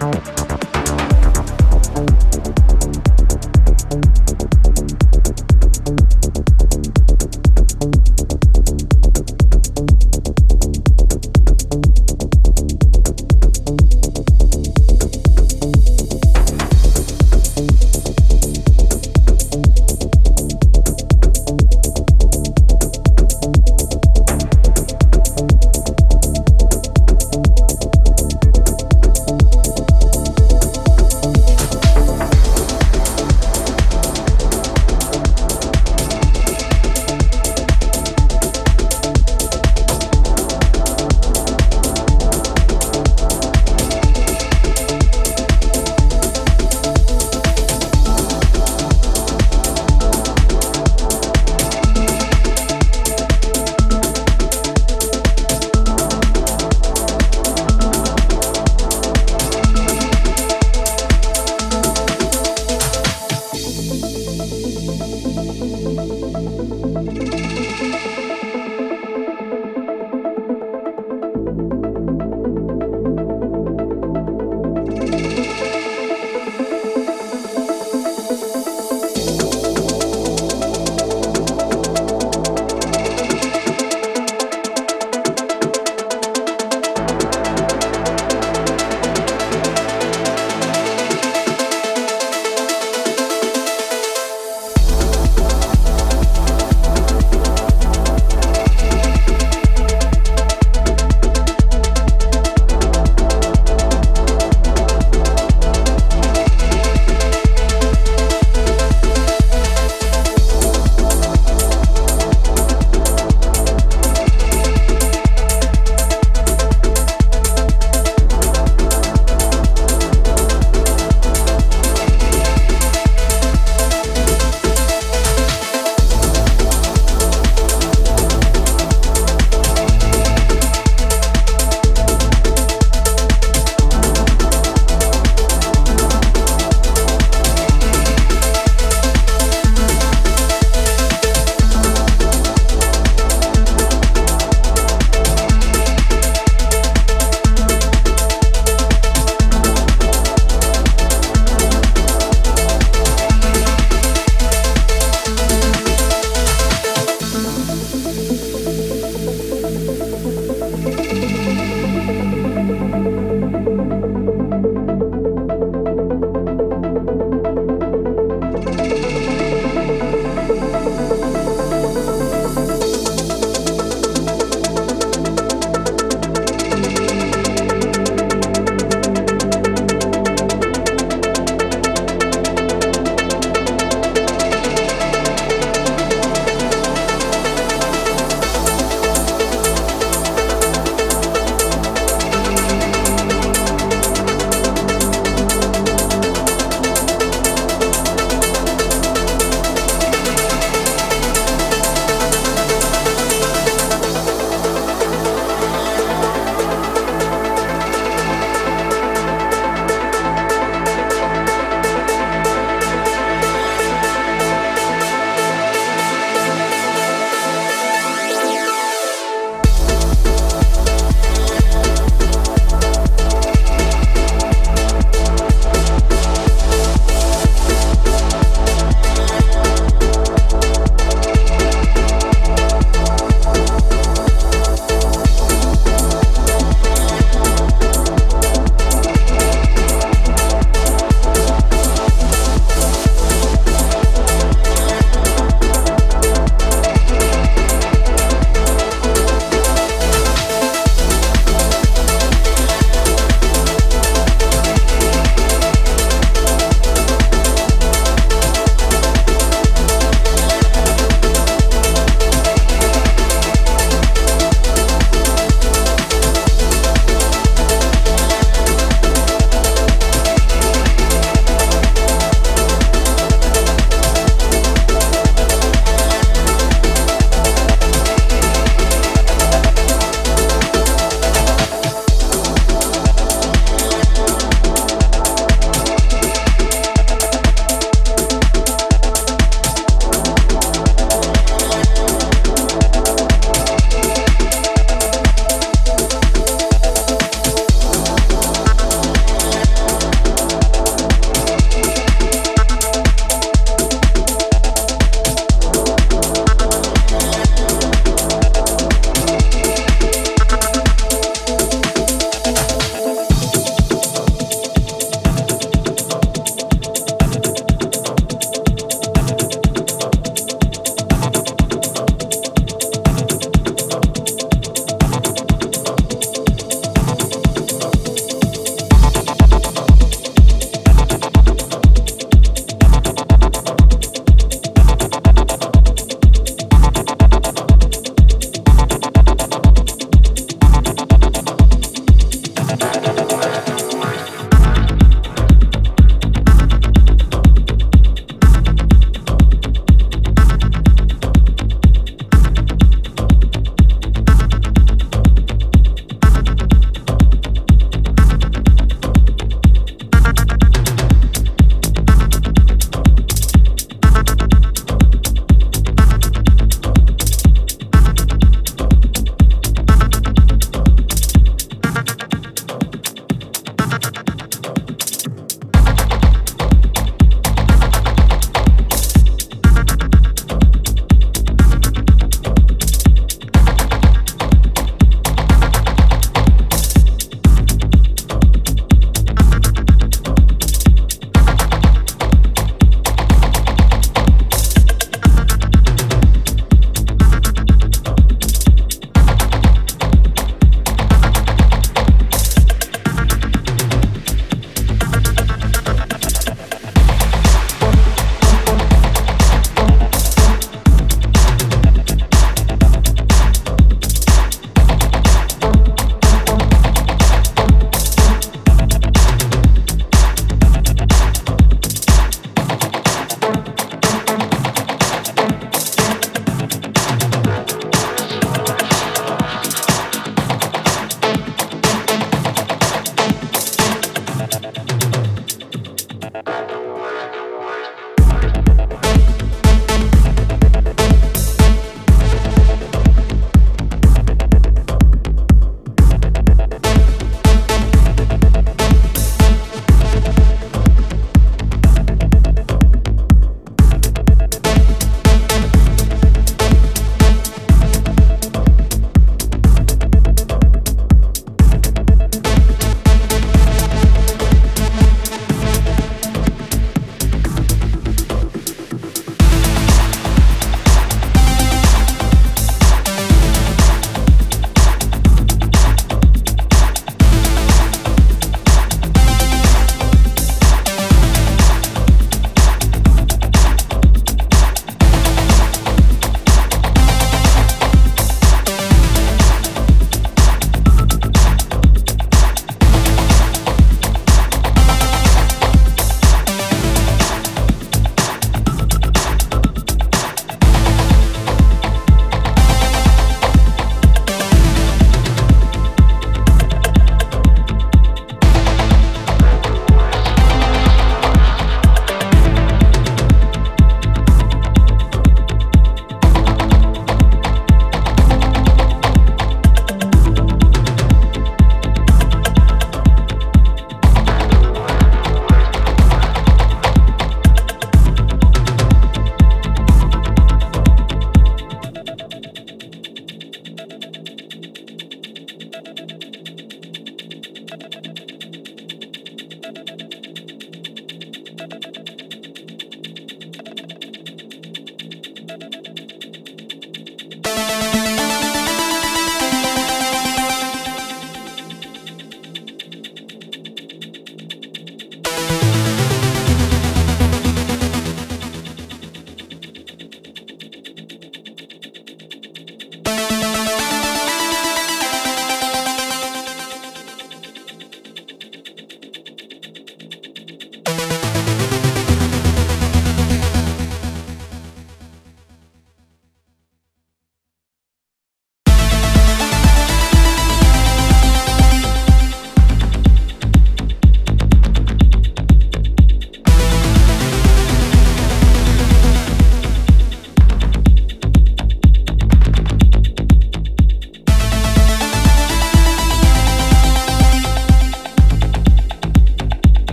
Thank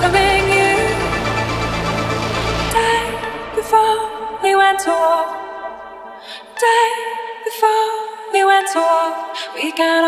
welcoming you. Day before we went to war. Day before we went to war. We can.